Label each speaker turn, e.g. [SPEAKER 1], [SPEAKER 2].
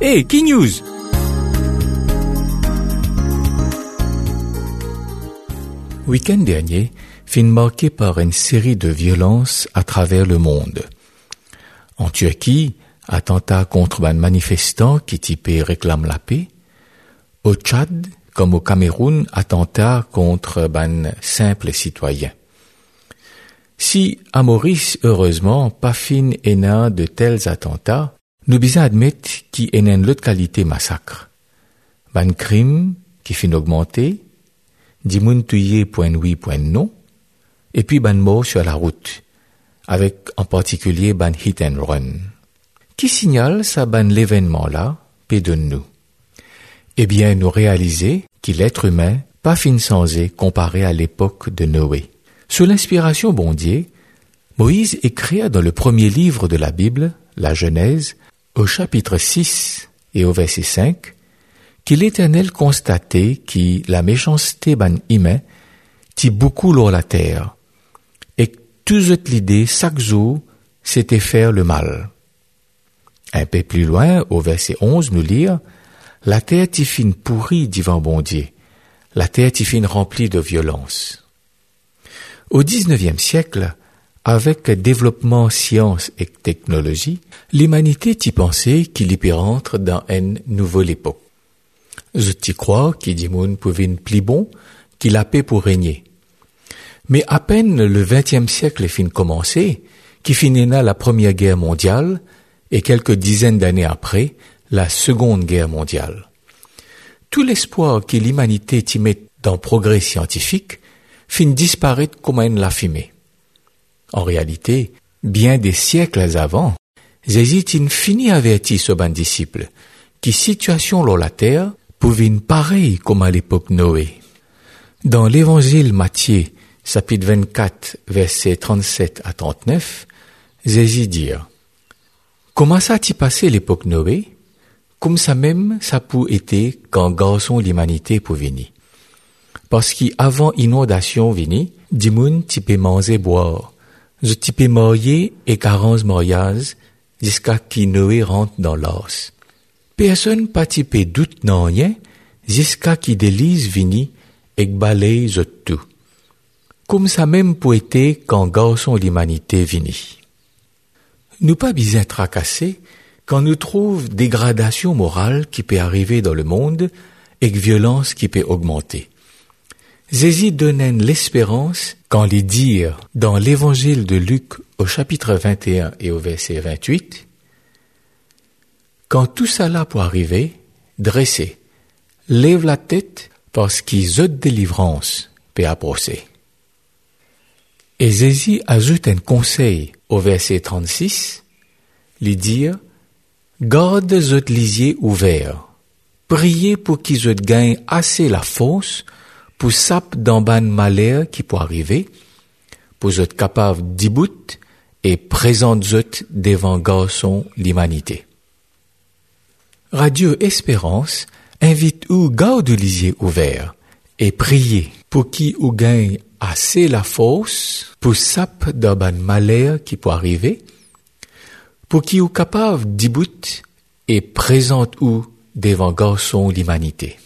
[SPEAKER 1] Hey, King News Week-end dernier, fin marqué par une série de violences à travers le monde. En Turquie, attentat contre un manifestant qui typé réclame la paix. Au Tchad, comme au Cameroun, attentat contre un simple citoyen. Si à Maurice, heureusement, pas fin ena de tels attentats, nous bisons admettre qu'il y a une autre qualité massacre. Ban crime qui fin augmenter, moun point oui non, et puis ban mort sur la route, avec en particulier ban hit and run. Qui signale ça ban l'événement là, pédonne-nous? Eh bien, nous réaliser qu'il l'être humain pas fin sans comparé à l'époque de Noé. Sous l'inspiration bondier, Moïse écrit dans le premier livre de la Bible, la Genèse, au chapitre 6 et au verset 5, qu'il l'Éternel constatait que la méchanceté ban humain ti beaucoup l'or la terre, et que toute l'idée chaque jour c'était faire le mal. Un peu plus loin, au verset 11, nous lire, la terre ti fin pourrie divin bondier, la terre ti fin remplie de violence. Au XIXe siècle, avec développement science et technologie, l'humanité t'y pensait qu'il y dans une nouvelle époque. Je t'y crois qu'il dit moun pouvait plus bon, qu'il a paix pour régner. Mais à peine le XXe siècle fin commencé, qui finira la première guerre mondiale, et quelques dizaines d'années après, la seconde guerre mondiale. Tout l'espoir que l'humanité t'y met dans progrès scientifique fin disparaître comme une la fumée. En réalité, bien des siècles avant, Zézitine fini averti ce ban disciple, qui situation dans la terre pouvait pareille comme à l'époque Noé. Dans l'évangile Matthieu, chapitre 24, versets 37 à 39, Zézi dit, Comment ça t'y passé l'époque Noé? Comme ça même, ça peut été quand garçon l'humanité pour venir. Parce qu'avant inondation vini, dimoun type manger boire. Je type marier et carence mariage jusqu'à qui Noé rentre dans l'os. Personne pas type doute non rien jusqu'à qui délise vini et balaye tout. Comme ça même pour été quand garçon l'humanité vini. Nous pas bien tracassés quand nous trouve dégradation morale qui peut arriver dans le monde et violence qui peut augmenter. Jésus donnait l'espérance quand les dire dans l'évangile de Luc au chapitre 21 et au verset 28, quand tout cela pour arriver, dressez, lève la tête parce qu'ils ont délivrance peut approcher. Et Jésus ajoute un conseil au verset 36, lui dire, garde votre lisier ouvert, priez pour qu'ils gagnent assez la force pour sap dans ban malheur qui peut arriver, pour être capable bout et présente zot devant garçon l'humanité. Radio Espérance invite ou garde lisier ouvert et prier pour qui ou gagne assez la force pour sap ban malheur qui peut arriver, pour qui ou capable bout et présente ou devant garçon l'humanité.